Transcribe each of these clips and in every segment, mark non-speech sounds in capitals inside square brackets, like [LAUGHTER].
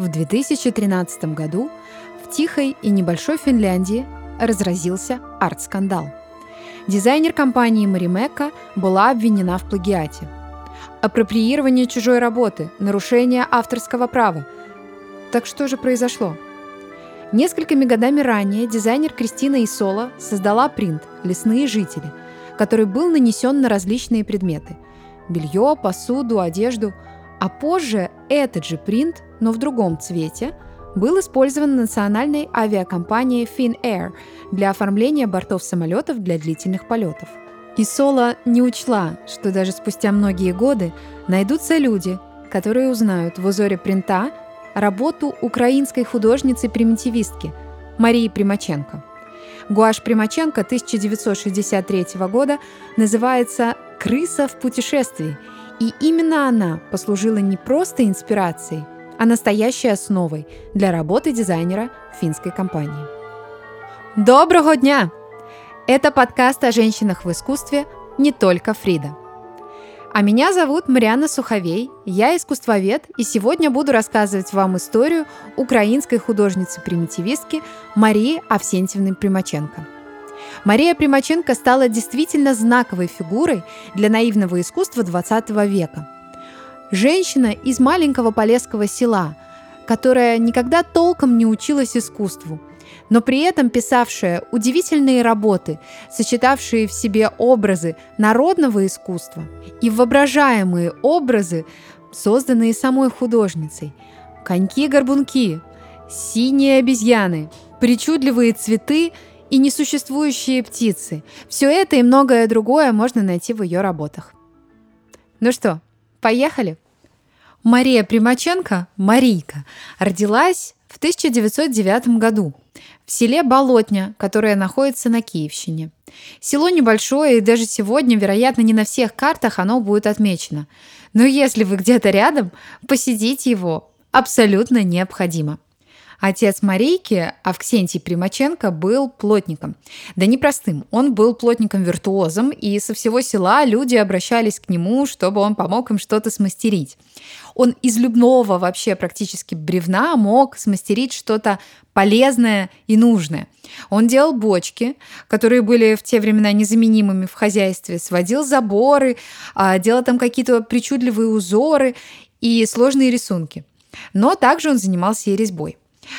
В 2013 году в тихой и небольшой Финляндии разразился арт-скандал. Дизайнер компании Маримека была обвинена в плагиате. Апроприирование чужой работы, нарушение авторского права. Так что же произошло? Несколькими годами ранее дизайнер Кристина Исола создала принт «Лесные жители», который был нанесен на различные предметы – белье, посуду, одежду, а позже этот же принт, но в другом цвете, был использован национальной авиакомпанией Finnair для оформления бортов самолетов для длительных полетов. Исола не учла, что даже спустя многие годы найдутся люди, которые узнают в узоре принта работу украинской художницы-примитивистки Марии Примаченко. Гуаш Примаченко 1963 года называется «Крыса в путешествии», и именно она послужила не просто инспирацией, а настоящей основой для работы дизайнера финской компании. Доброго дня! Это подкаст о женщинах в искусстве «Не только Фрида». А меня зовут Мариана Суховей, я искусствовед, и сегодня буду рассказывать вам историю украинской художницы-примитивистки Марии Авсентьевны Примаченко. Мария Примаченко стала действительно знаковой фигурой для наивного искусства XX века. Женщина из маленького полесского села, которая никогда толком не училась искусству – но при этом писавшая удивительные работы, сочетавшие в себе образы народного искусства и воображаемые образы, созданные самой художницей. Коньки-горбунки, синие обезьяны, причудливые цветы и несуществующие птицы. Все это и многое другое можно найти в ее работах. Ну что, поехали? Мария Примаченко, Марийка, родилась в 1909 году в селе Болотня, которое находится на Киевщине. Село небольшое, и даже сегодня, вероятно, не на всех картах оно будет отмечено. Но если вы где-то рядом, посетить его абсолютно необходимо. Отец Марийки, Авксентий Примаченко, был плотником. Да не простым, он был плотником-виртуозом, и со всего села люди обращались к нему, чтобы он помог им что-то смастерить. Он из любного вообще практически бревна мог смастерить что-то полезное и нужное. Он делал бочки, которые были в те времена незаменимыми в хозяйстве, сводил заборы, а, делал там какие-то причудливые узоры и сложные рисунки. Но также он занимался и резьбой.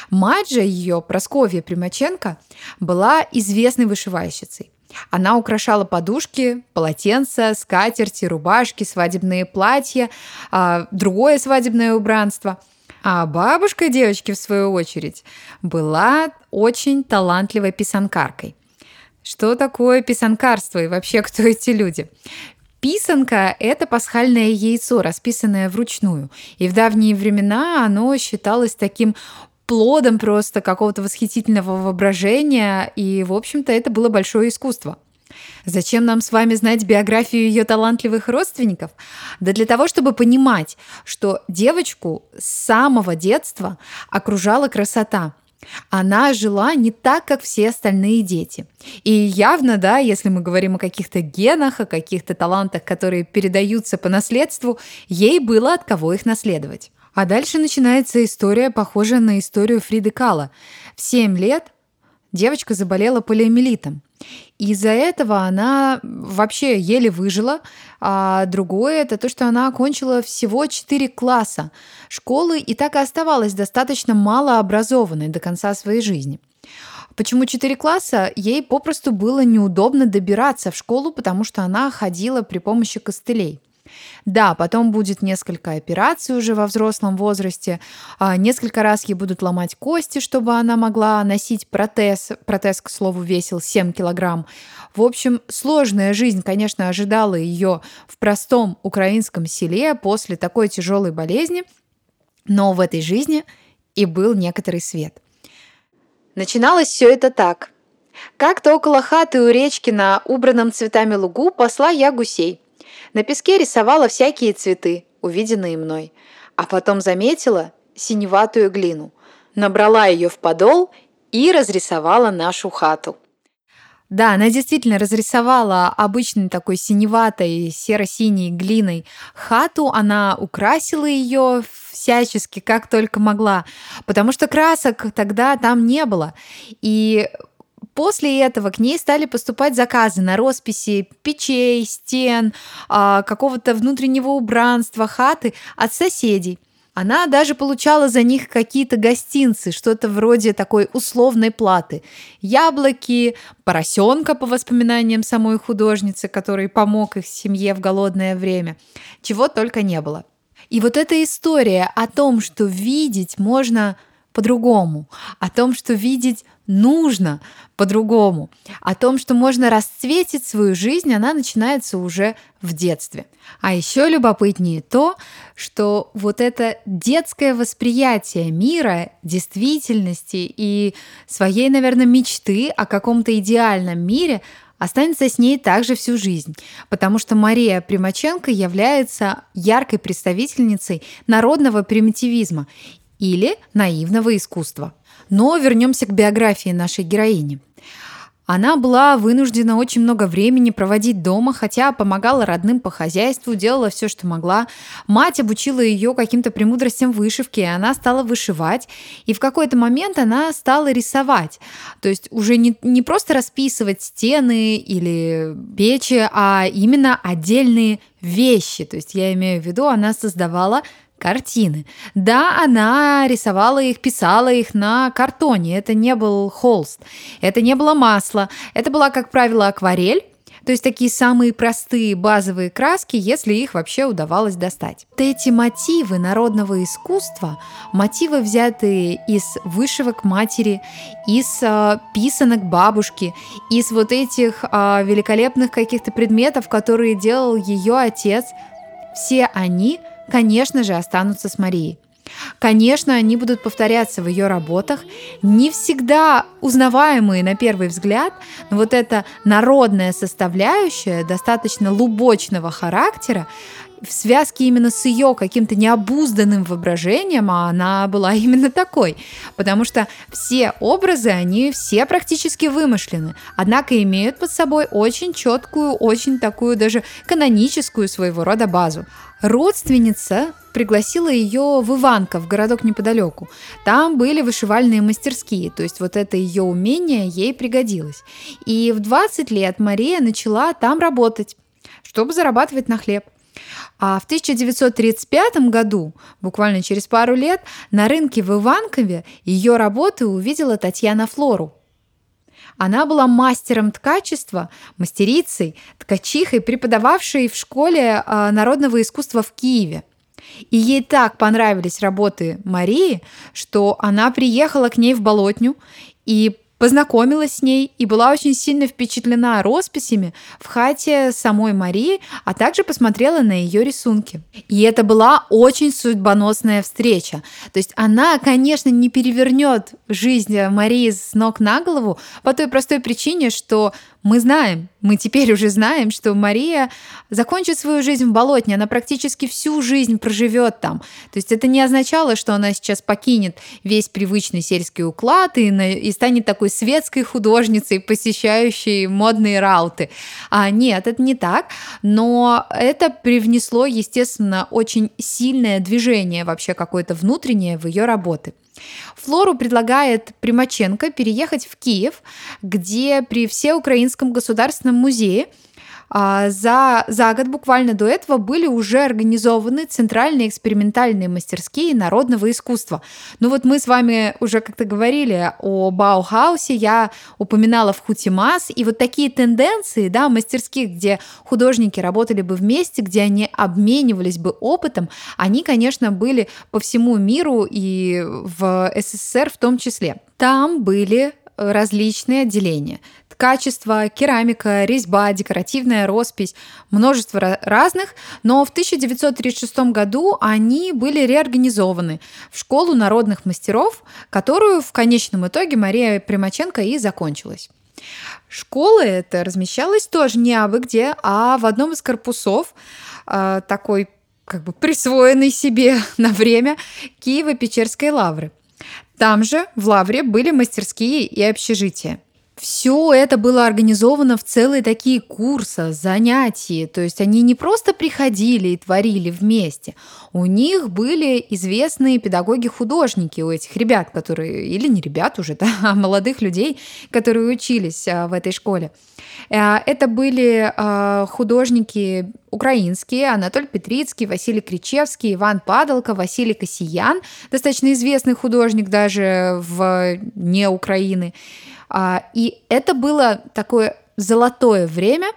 Мать же ее, Просковья Примаченко, была известной вышивальщицей. Она украшала подушки, полотенца, скатерти, рубашки, свадебные платья, а, другое свадебное убранство. А бабушка девочки, в свою очередь, была очень талантливой писанкаркой. Что такое писанкарство и вообще кто эти люди? Писанка – это пасхальное яйцо, расписанное вручную. И в давние времена оно считалось таким плодом просто какого-то восхитительного воображения, и, в общем-то, это было большое искусство. Зачем нам с вами знать биографию ее талантливых родственников? Да для того, чтобы понимать, что девочку с самого детства окружала красота. Она жила не так, как все остальные дети. И явно, да, если мы говорим о каких-то генах, о каких-то талантах, которые передаются по наследству, ей было от кого их наследовать. А дальше начинается история, похожая на историю Фриды Кала. В 7 лет девочка заболела полиомиелитом. Из-за этого она вообще еле выжила. А другое это то, что она окончила всего 4 класса школы и так и оставалась достаточно малообразованной до конца своей жизни. Почему 4 класса? Ей попросту было неудобно добираться в школу, потому что она ходила при помощи костылей. Да, потом будет несколько операций уже во взрослом возрасте. А, несколько раз ей будут ломать кости, чтобы она могла носить протез. Протез, к слову, весил 7 килограмм. В общем, сложная жизнь, конечно, ожидала ее в простом украинском селе после такой тяжелой болезни. Но в этой жизни и был некоторый свет. Начиналось все это так. Как-то около хаты у речки на убранном цветами лугу посла я гусей – на песке рисовала всякие цветы, увиденные мной, а потом заметила синеватую глину, набрала ее в подол и разрисовала нашу хату. Да, она действительно разрисовала обычной такой синеватой серо-синей глиной хату. Она украсила ее всячески, как только могла, потому что красок тогда там не было. И после этого к ней стали поступать заказы на росписи печей, стен, а, какого-то внутреннего убранства хаты от соседей – она даже получала за них какие-то гостинцы, что-то вроде такой условной платы. Яблоки, поросенка по воспоминаниям самой художницы, который помог их семье в голодное время. Чего только не было. И вот эта история о том, что видеть можно по-другому, о том, что видеть нужно по-другому, о том, что можно расцветить свою жизнь, она начинается уже в детстве. А еще любопытнее то, что вот это детское восприятие мира, действительности и своей, наверное, мечты о каком-то идеальном мире останется с ней также всю жизнь, потому что Мария Примаченко является яркой представительницей народного примитивизма или наивного искусства. Но вернемся к биографии нашей героини. Она была вынуждена очень много времени проводить дома, хотя помогала родным по хозяйству, делала все, что могла. Мать обучила ее каким-то премудростям вышивки, и она стала вышивать. И в какой-то момент она стала рисовать. То есть уже не, не просто расписывать стены или печи, а именно отдельные вещи. То есть я имею в виду, она создавала картины. Да, она рисовала их, писала их на картоне. Это не был холст, это не было масло. Это была, как правило, акварель. То есть такие самые простые базовые краски, если их вообще удавалось достать. Эти мотивы народного искусства, мотивы, взятые из вышивок матери, из э, писанок бабушки, из вот этих э, великолепных каких-то предметов, которые делал ее отец, все они – конечно же, останутся с Марией. Конечно, они будут повторяться в ее работах, не всегда узнаваемые на первый взгляд, но вот эта народная составляющая достаточно лубочного характера, в связке именно с ее каким-то необузданным воображением, а она была [LAUGHS] именно такой, потому что все образы, они все практически вымышлены, однако имеют под собой очень четкую, очень такую даже каноническую своего рода базу. Родственница пригласила ее в Иванко, в городок неподалеку. Там были вышивальные мастерские, то есть вот это ее умение ей пригодилось. И в 20 лет Мария начала там работать, чтобы зарабатывать на хлеб. А в 1935 году, буквально через пару лет, на рынке в Иванкове ее работы увидела Татьяна Флору. Она была мастером ткачества, мастерицей, ткачихой, преподававшей в школе а, народного искусства в Киеве. И ей так понравились работы Марии, что она приехала к ней в Болотню и познакомилась с ней и была очень сильно впечатлена росписями в хате самой Марии, а также посмотрела на ее рисунки. И это была очень судьбоносная встреча. То есть она, конечно, не перевернет жизнь Марии с ног на голову по той простой причине, что мы знаем, мы теперь уже знаем, что Мария закончит свою жизнь в Болотне, она практически всю жизнь проживет там. То есть это не означало, что она сейчас покинет весь привычный сельский уклад и, и станет такой светской художницей, посещающей модные рауты. А нет, это не так, но это привнесло, естественно, очень сильное движение вообще какое-то внутреннее в ее работы. Флору предлагает Примаченко переехать в Киев, где при Всеукраинском государственном музее за, за год буквально до этого были уже организованы центральные экспериментальные мастерские народного искусства. Ну вот мы с вами уже как-то говорили о Баухаусе, я упоминала в Хутимас, и вот такие тенденции, да, мастерских, где художники работали бы вместе, где они обменивались бы опытом, они, конечно, были по всему миру и в СССР в том числе. Там были различные отделения качество, керамика, резьба, декоративная роспись, множество разных, но в 1936 году они были реорганизованы в школу народных мастеров, которую в конечном итоге Мария Примаченко и закончилась. Школа эта размещалась тоже не абы где, а в одном из корпусов э, такой как бы присвоенный себе [LAUGHS] на время Киево-Печерской лавры. Там же в лавре были мастерские и общежития. Все это было организовано в целые такие курсы, занятия. То есть они не просто приходили и творили вместе. У них были известные педагоги-художники у этих ребят, которые, или не ребят уже, [LAUGHS] да, а молодых людей, которые учились а, в этой школе. А, это были а, художники украинские, Анатолий Петрицкий, Василий Кричевский, Иван Падалко, Василий Касиян, достаточно известный художник даже в не Украины. А, и это было такое золотое время,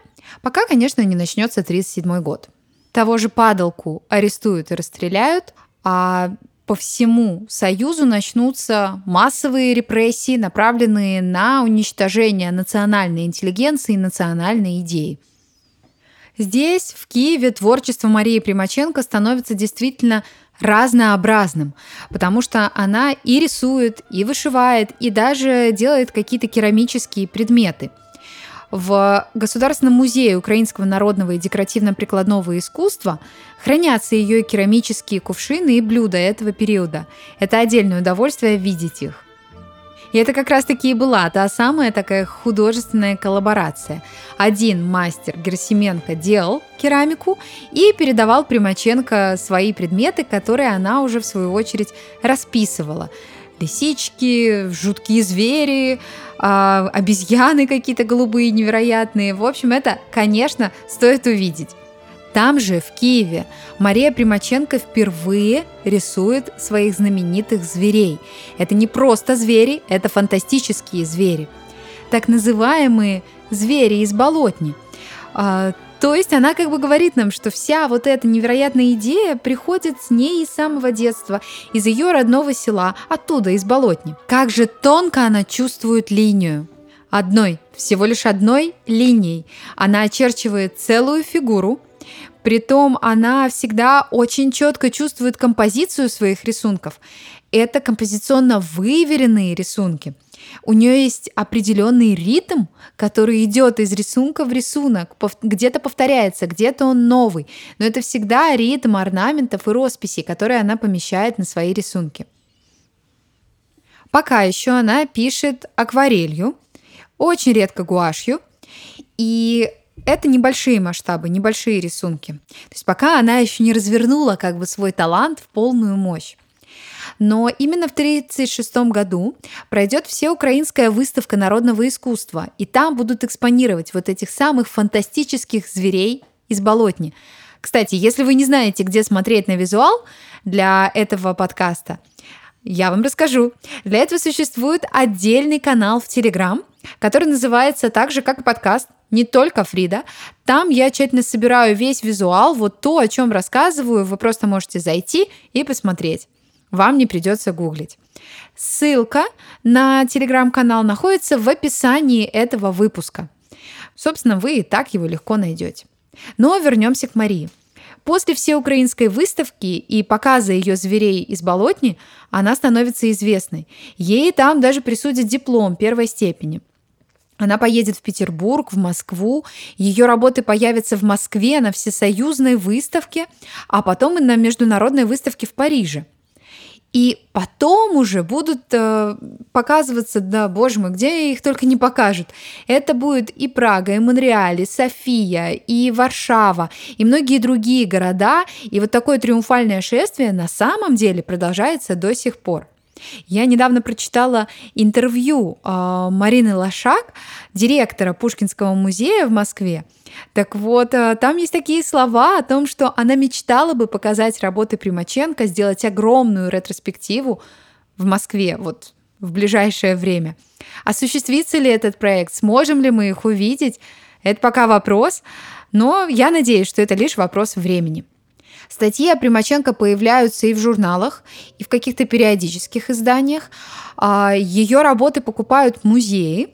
пока, конечно, не начнется 1937 год. Того же Падалку арестуют и расстреляют, а по всему Союзу начнутся массовые репрессии, направленные на уничтожение национальной интеллигенции и национальной идеи. Здесь, в Киеве, творчество Марии Примаченко становится действительно разнообразным, потому что она и рисует, и вышивает, и даже делает какие-то керамические предметы. В Государственном музее украинского народного и декоративно-прикладного искусства хранятся ее керамические кувшины и блюда этого периода. Это отдельное удовольствие видеть их. И это как раз-таки и была та самая такая художественная коллаборация. Один мастер Герсименко делал керамику и передавал Примаченко свои предметы, которые она уже в свою очередь расписывала лисички, жуткие звери, а, обезьяны какие-то голубые невероятные. В общем, это, конечно, стоит увидеть. Там же, в Киеве, Мария Примаченко впервые рисует своих знаменитых зверей. Это не просто звери, это фантастические звери. Так называемые звери из болотни. А, то есть она как бы говорит нам, что вся вот эта невероятная идея приходит с ней из самого детства, из ее родного села, оттуда, из болотни. Как же тонко она чувствует линию. Одной, всего лишь одной линией. Она очерчивает целую фигуру, Притом она всегда очень четко чувствует композицию своих рисунков. Это композиционно выверенные рисунки. У нее есть определенный ритм, который идет из рисунка в рисунок, где-то повторяется, где-то он новый, но это всегда ритм орнаментов и росписей, которые она помещает на свои рисунки. Пока еще она пишет акварелью, очень редко гуашью, и это небольшие масштабы, небольшие рисунки. То есть пока она еще не развернула как бы свой талант в полную мощь. Но именно в 1936 году пройдет всеукраинская выставка народного искусства, и там будут экспонировать вот этих самых фантастических зверей из болотни. Кстати, если вы не знаете, где смотреть на визуал для этого подкаста, я вам расскажу. Для этого существует отдельный канал в Телеграм, который называется так же, как и подкаст не только Фрида. Там я тщательно собираю весь визуал, вот то, о чем рассказываю, вы просто можете зайти и посмотреть. Вам не придется гуглить. Ссылка на телеграм-канал находится в описании этого выпуска. Собственно, вы и так его легко найдете. Но вернемся к Марии. После всеукраинской выставки и показа ее зверей из болотни она становится известной. Ей там даже присудят диплом первой степени – она поедет в Петербург, в Москву. Ее работы появятся в Москве на всесоюзной выставке, а потом и на международной выставке в Париже. И потом уже будут э, показываться, да, боже мой, где их только не покажут. Это будет и Прага, и Монреаль, и София, и Варшава, и многие другие города. И вот такое триумфальное шествие на самом деле продолжается до сих пор. Я недавно прочитала интервью э, Марины Лошак, директора Пушкинского музея в Москве. Так вот, э, там есть такие слова о том, что она мечтала бы показать работы Примаченко, сделать огромную ретроспективу в Москве, вот в ближайшее время. Осуществится ли этот проект? Сможем ли мы их увидеть? Это пока вопрос, но я надеюсь, что это лишь вопрос времени. Статьи о Примаченко появляются и в журналах, и в каких-то периодических изданиях. А, Ее работы покупают музеи,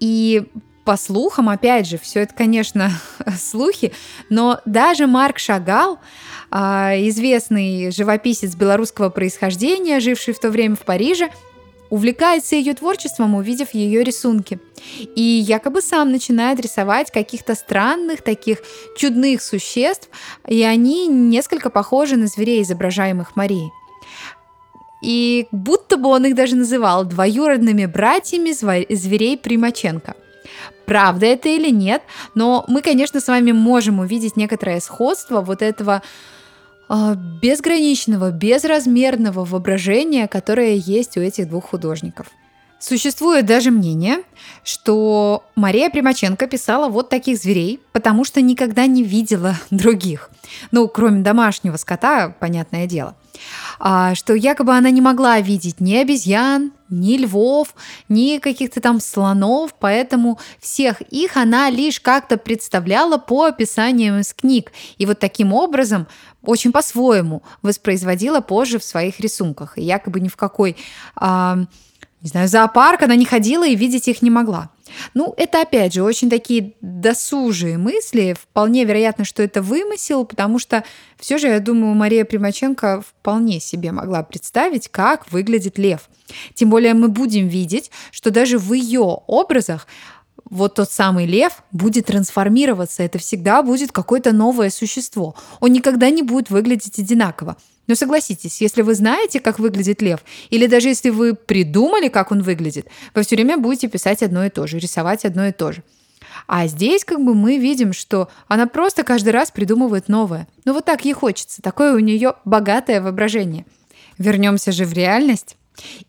и по слухам, опять же, все это, конечно, [LAUGHS] слухи, но даже Марк Шагал, а, известный живописец белорусского происхождения, живший в то время в Париже, увлекается ее творчеством, увидев ее рисунки. И якобы сам начинает рисовать каких-то странных, таких чудных существ, и они несколько похожи на зверей, изображаемых Марией. и будто бы он их даже называл двоюродными братьями зверей Примаченко. Правда это или нет, но мы, конечно, с вами можем увидеть некоторое сходство вот этого безграничного, безразмерного воображения, которое есть у этих двух художников. Существует даже мнение, что Мария Примаченко писала вот таких зверей, потому что никогда не видела [LAUGHS] других. Ну, кроме домашнего скота, понятное дело. А, что якобы она не могла видеть ни обезьян, ни львов, ни каких-то там слонов, поэтому всех их она лишь как-то представляла по описаниям из книг. И вот таким образом очень по-своему воспроизводила позже в своих рисунках. И якобы ни в какой а, не знаю, зоопарк она не ходила и видеть их не могла. Ну, это опять же очень такие досужие мысли. Вполне вероятно, что это вымысел, потому что все же, я думаю, Мария Примаченко вполне себе могла представить, как выглядит лев. Тем более мы будем видеть, что даже в ее образах вот тот самый лев будет трансформироваться. Это всегда будет какое-то новое существо. Он никогда не будет выглядеть одинаково. Но согласитесь, если вы знаете, как выглядит лев, или даже если вы придумали, как он выглядит, вы все время будете писать одно и то же, рисовать одно и то же. А здесь как бы мы видим, что она просто каждый раз придумывает новое. Ну вот так ей хочется, такое у нее богатое воображение. Вернемся же в реальность.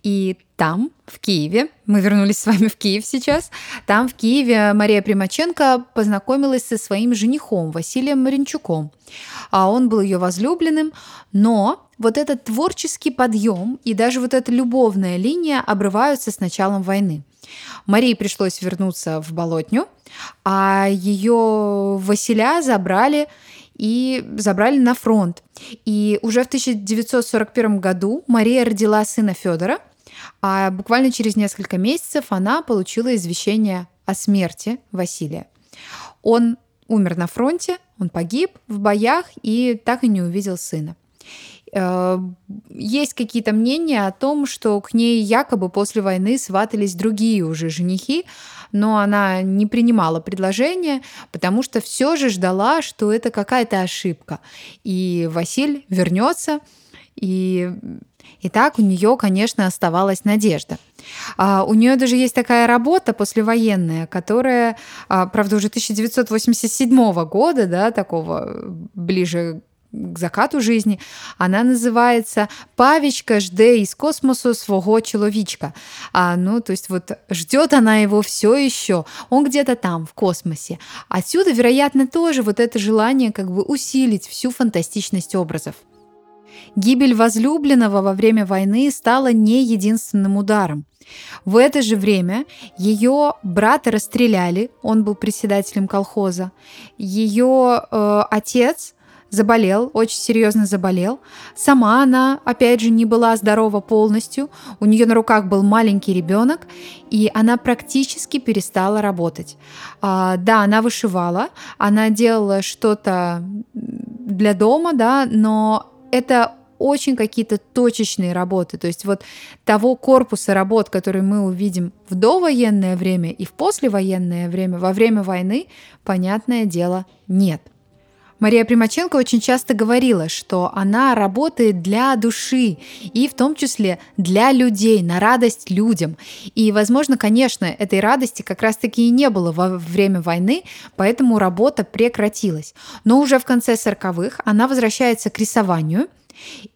И там, в Киеве, мы вернулись с вами в Киев сейчас, там, в Киеве, Мария Примаченко познакомилась со своим женихом Василием Маринчуком. А он был ее возлюбленным, но вот этот творческий подъем и даже вот эта любовная линия обрываются с началом войны. Марии пришлось вернуться в Болотню, а ее Василя забрали и забрали на фронт. И уже в 1941 году Мария родила сына Федора, а буквально через несколько месяцев она получила извещение о смерти Василия. Он умер на фронте, он погиб в боях и так и не увидел сына. Э, есть какие-то мнения о том, что к ней якобы после войны сватались другие уже женихи, но она не принимала предложение, потому что все же ждала, что это какая-то ошибка. И Василь вернется, и, и так у нее, конечно, оставалась надежда. А, у нее даже есть такая работа послевоенная, которая, а, правда, уже 1987 года, да, такого ближе к закату жизни, она называется «Павічка жде из космоса своего человечка». А, ну, то есть вот ждет она его все еще, он где-то там, в космосе. Отсюда, вероятно, тоже вот это желание как бы усилить всю фантастичность образов. Гибель возлюбленного во время войны стала не единственным ударом. В это же время ее брата расстреляли, он был председателем колхоза. Ее э, отец заболел, очень серьезно заболел. Сама она, опять же, не была здорова полностью. У нее на руках был маленький ребенок, и она практически перестала работать. А, да, она вышивала, она делала что-то для дома, да, но это очень какие-то точечные работы. То есть вот того корпуса работ, который мы увидим в довоенное время и в послевоенное время, во время войны, понятное дело, нет. Мария Примаченко очень часто говорила, что она работает для души и в том числе для людей, на радость людям. И, возможно, конечно, этой радости как раз-таки и не было во время войны, поэтому работа прекратилась. Но уже в конце 40-х она возвращается к рисованию –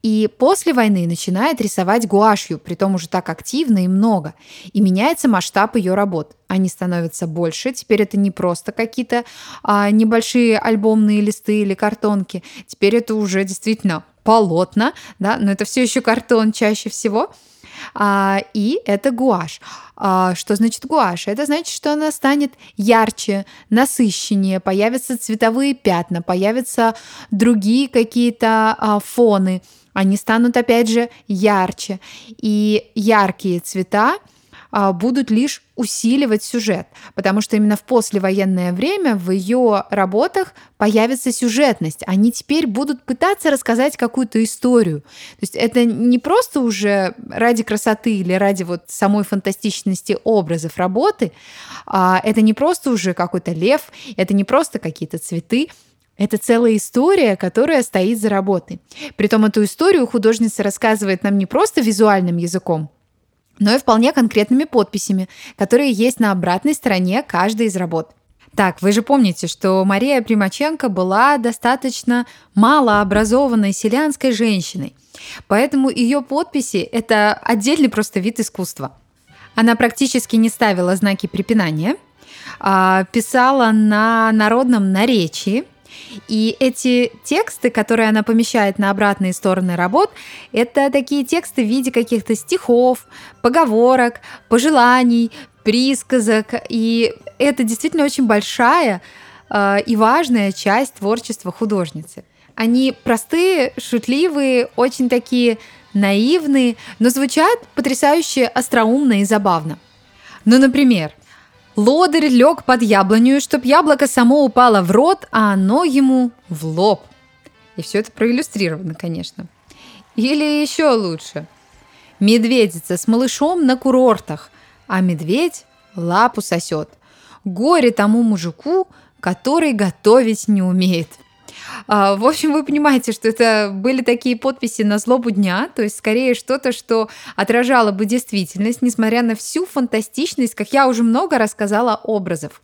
и после войны начинает рисовать гуашью, при том уже так активно и много. И меняется масштаб ее работ. Они становятся больше. Теперь это не просто какие-то а, небольшие альбомные листы или картонки. Теперь это уже действительно полотна, да, но это все еще картон чаще всего. А, и это гуашь. А, что значит гуашь? Это значит, что она станет ярче, насыщеннее, появятся цветовые пятна, появятся другие какие-то а, фоны. Они станут, опять же, ярче. И яркие цвета будут лишь усиливать сюжет, потому что именно в послевоенное время в ее работах появится сюжетность. Они теперь будут пытаться рассказать какую-то историю. То есть это не просто уже ради красоты или ради вот самой фантастичности образов работы, а это не просто уже какой-то лев, это не просто какие-то цветы, Это целая история, которая стоит за работой. Притом эту историю художница рассказывает нам не просто визуальным языком, но и вполне конкретными подписями, которые есть на обратной стороне каждой из работ. Так, вы же помните, что Мария Примаченко была достаточно малообразованной селянской женщиной, поэтому ее подписи – это отдельный просто вид искусства. Она практически не ставила знаки препинания, а писала на народном наречии – и эти тексты, которые она помещает на обратные стороны работ, это такие тексты в виде каких-то стихов, поговорок, пожеланий, присказок. И это действительно очень большая э, и важная часть творчества художницы. Они простые, шутливые, очень такие наивные, но звучат потрясающе остроумно и забавно. Ну, например, Лодырь лег под яблоню, чтоб яблоко само упало в рот, а оно ему в лоб. И все это проиллюстрировано, конечно. Или еще лучше. Медведица с малышом на курортах, а медведь лапу сосет. Горе тому мужику, который готовить не умеет – в общем, вы понимаете, что это были такие подписи на злобу дня, то есть скорее что-то, что отражало бы действительность, несмотря на всю фантастичность, как я уже много рассказала, образов.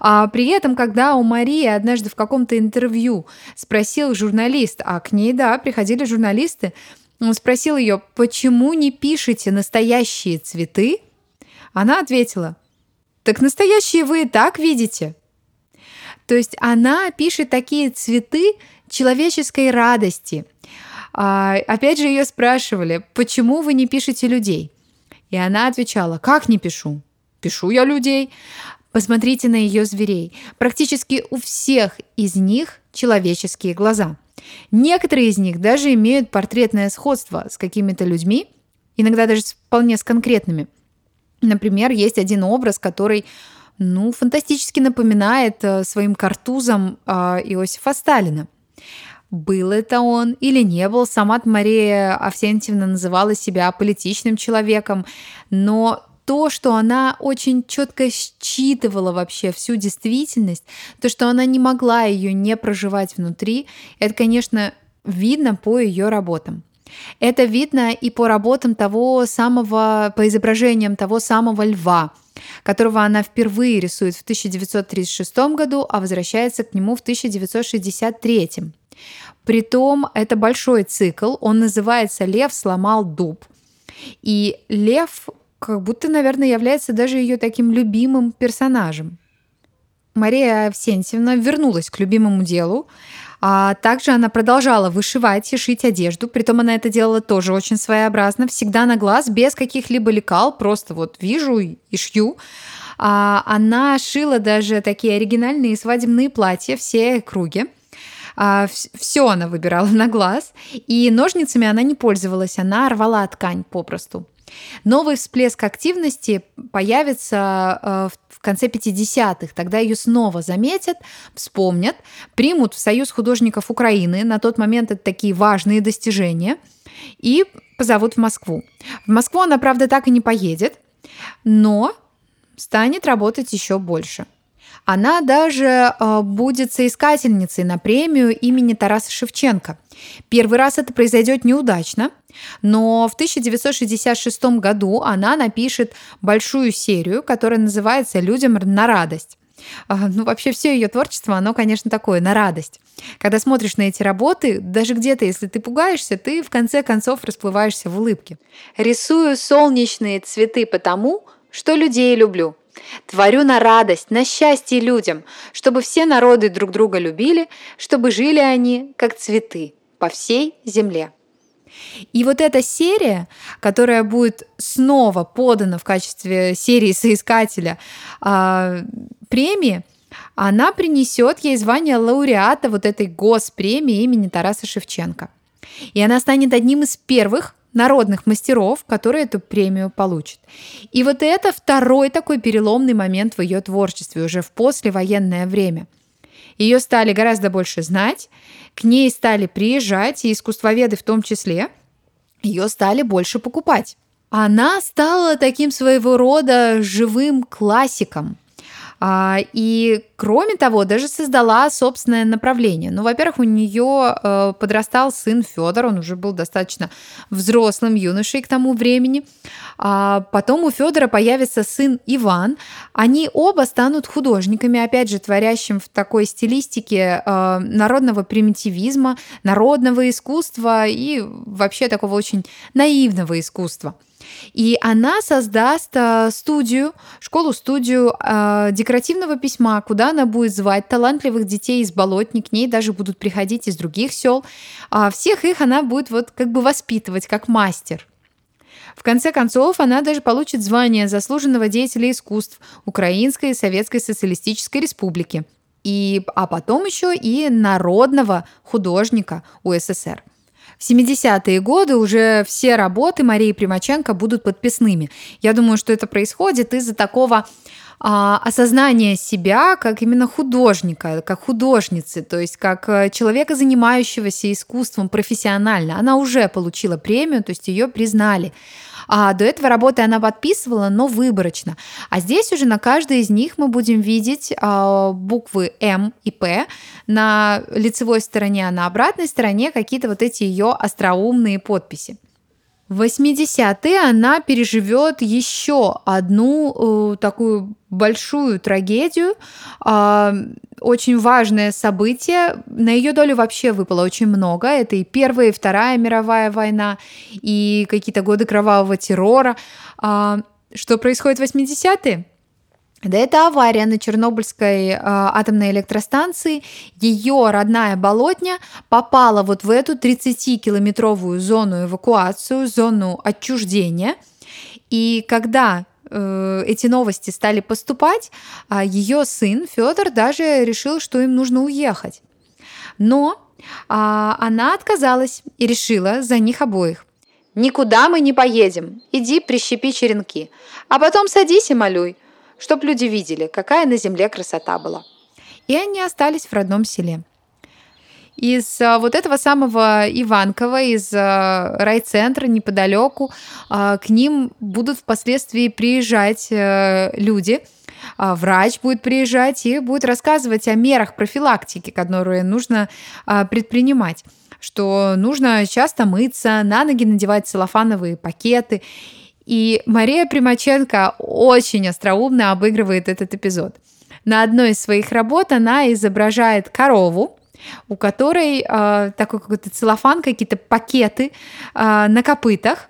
А при этом, когда у Марии однажды в каком-то интервью спросил журналист, а к ней, да, приходили журналисты, он спросил ее, почему не пишете настоящие цветы? Она ответила, так настоящие вы и так видите. То есть она пишет такие цветы человеческой радости. А, опять же, ее спрашивали, почему вы не пишете людей? И она отвечала, как не пишу? Пишу я людей. Посмотрите на ее зверей. Практически у всех из них человеческие глаза. Некоторые из них даже имеют портретное сходство с какими-то людьми, иногда даже вполне с конкретными. Например, есть один образ, который ну, фантастически напоминает э, своим картузом э, Иосифа Сталина. Был это он или не был, сама Мария Авсентьевна называла себя политичным человеком, но то, что она очень четко считывала вообще всю действительность, то, что она не могла ее не проживать внутри, это, конечно, видно по ее работам. Это видно и по работам того самого, по изображениям того самого льва, которого она впервые рисует в 1936 году, а возвращается к нему в 1963. Притом это большой цикл, он называется «Лев сломал дуб». И лев как будто, наверное, является даже ее таким любимым персонажем. Мария Авсентьевна вернулась к любимому делу, а также она продолжала вышивать и шить одежду, притом она это делала тоже очень своеобразно, всегда на глаз, без каких-либо лекал, просто вот вижу и шью. А она шила даже такие оригинальные свадебные платья, все круги. А, все она выбирала на глаз, и ножницами она не пользовалась, она рвала ткань попросту. Новый всплеск активности появится э, в конце 50-х. Тогда ее снова заметят, вспомнят, примут в Союз художников Украины. На тот момент это такие важные достижения. И позовут в Москву. В Москву она, правда, так и не поедет, но станет работать еще больше. Она даже э, будет соискательницей на премию имени Тараса Шевченко. Первый раз это произойдет неудачно, но в 1966 году она напишет большую серию, которая называется «Людям на радость». А, ну, вообще все ее творчество, оно, конечно, такое, на радость. Когда смотришь на эти работы, даже где-то, если ты пугаешься, ты в конце концов расплываешься в улыбке. Рисую солнечные цветы потому, что людей люблю. Творю на радость, на счастье людям, чтобы все народы друг друга любили, чтобы жили они, как цветы, по всей земле. И вот эта серия, которая будет снова подана в качестве серии соискателя э, премии, она принесет ей звание лауреата вот этой госпремии имени Тараса Шевченко. И она станет одним из первых народных мастеров, которые эту премию получат. И вот это второй такой переломный момент в ее творчестве уже в послевоенное время. Ее стали гораздо больше знать, к ней стали приезжать, и искусствоведы в том числе, ее стали больше покупать. Она стала таким своего рода живым классиком. А, и кроме того, даже создала собственное направление. Ну, во-первых, у нее э, подрастал сын Федор, он уже был достаточно взрослым юношей к тому времени. А потом у Федора появится сын Иван. Они оба станут художниками, опять же, творящим в такой стилистике э, народного примитивизма, народного искусства и вообще такого очень наивного искусства. И она создаст э, студию, школу-студию э, декоративного письма, куда она будет звать талантливых детей из Болотни, к ней даже будут приходить из других сел. А всех их она будет вот как бы воспитывать, как мастер. В конце концов, она даже получит звание заслуженного деятеля искусств Украинской и Советской Социалистической Республики. И, а потом еще и народного художника УССР. В 70-е годы уже все работы Марии Примаченко будут подписными. Я думаю, что это происходит из-за такого а, осознания себя как именно художника, как художницы, то есть как э, человека, занимающегося искусством профессионально. Она уже получила премию, то есть ее признали. А до этого работы она подписывала, но выборочно. А здесь уже на каждой из них мы будем видеть а, буквы М и П на лицевой стороне, а на обратной стороне какие-то вот эти ее остроумные подписи. В 80-е она переживет еще одну э, такую большую трагедию, э, очень важное событие. На ее долю вообще выпало очень много. Это и Первая, и Вторая мировая война, и какие-то годы кровавого террора. Э, что происходит в 80-е? Да это авария на Чернобыльской э, атомной электростанции. Ее родная болотня попала вот в эту 30-километровую зону эвакуацию, зону отчуждения. И когда э, эти новости стали поступать, э, ее сын Федор даже решил, что им нужно уехать. Но э, она отказалась и решила за них обоих. «Никуда мы не поедем. Иди прищепи черенки. А потом садись и малюй чтоб люди видели, какая на земле красота была. И они остались в родном селе. Из а, вот этого самого Иванкова, из а, райцентра неподалеку, а, к ним будут впоследствии приезжать э, люди, врач будет приезжать и будет рассказывать о мерах профилактики, которые нужно предпринимать что нужно часто мыться, на ноги надевать целлофановые пакеты и Мария Примаченко очень остроумно обыгрывает этот эпизод. На одной из своих работ она изображает корову, у которой э, такой какой-то целлофан, какие-то пакеты э, на копытах,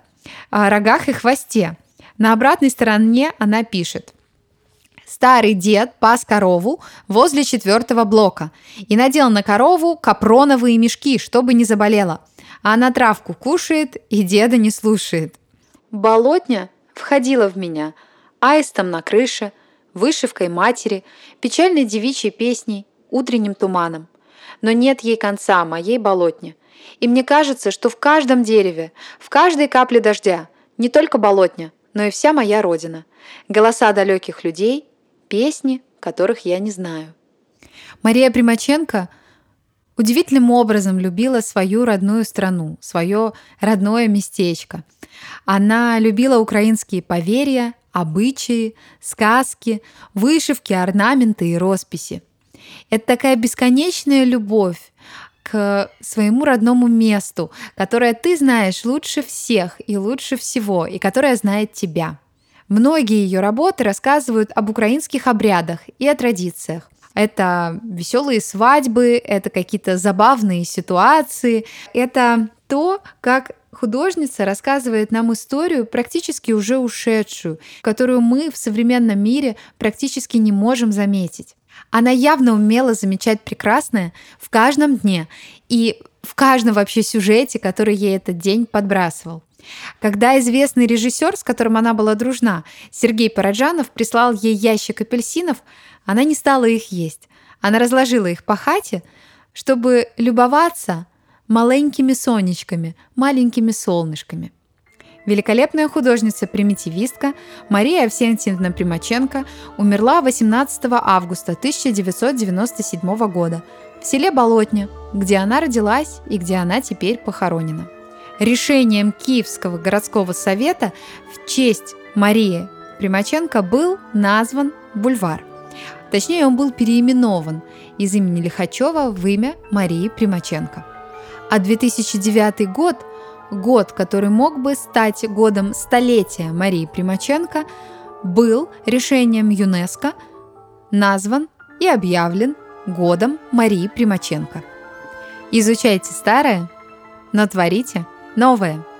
э, рогах и хвосте. На обратной стороне она пишет. Старый дед пас корову возле четвертого блока и надел на корову капроновые мешки, чтобы не заболела. А она травку кушает и деда не слушает. Болотня входила в меня аистом на крыше, вышивкой матери, печальной девичьей песней, утренним туманом. Но нет ей конца, моей болотне. И мне кажется, что в каждом дереве, в каждой капле дождя, не только болотня, но и вся моя родина. Голоса далеких людей, песни, которых я не знаю. Мария Примаченко удивительным образом любила свою родную страну, свое родное местечко – она любила украинские поверья, обычаи, сказки, вышивки, орнаменты и росписи. Это такая бесконечная любовь к своему родному месту, которое ты знаешь лучше всех и лучше всего, и которое знает тебя. Многие ее работы рассказывают об украинских обрядах и о традициях. Это веселые свадьбы, это какие-то забавные ситуации, это то, как художница рассказывает нам историю, практически уже ушедшую, которую мы в современном мире практически не можем заметить. Она явно умела замечать прекрасное в каждом дне и в каждом вообще сюжете, который ей этот день подбрасывал. Когда известный режиссер, с которым она была дружна, Сергей Параджанов, прислал ей ящик апельсинов, она не стала их есть. Она разложила их по хате, чтобы любоваться маленькими сонечками, маленькими солнышками. Великолепная художница-примитивистка Мария Авсентьевна Примаченко умерла 18 августа 1997 года в селе Болотня, где она родилась и где она теперь похоронена. Решением Киевского городского совета в честь Марии Примаченко был назван бульвар. Точнее, он был переименован из имени Лихачева в имя Марии Примаченко. А 2009 год, год, который мог бы стать годом столетия Марии Примаченко, был решением ЮНЕСКО назван и объявлен годом Марии Примаченко. Изучайте старое, но творите новое –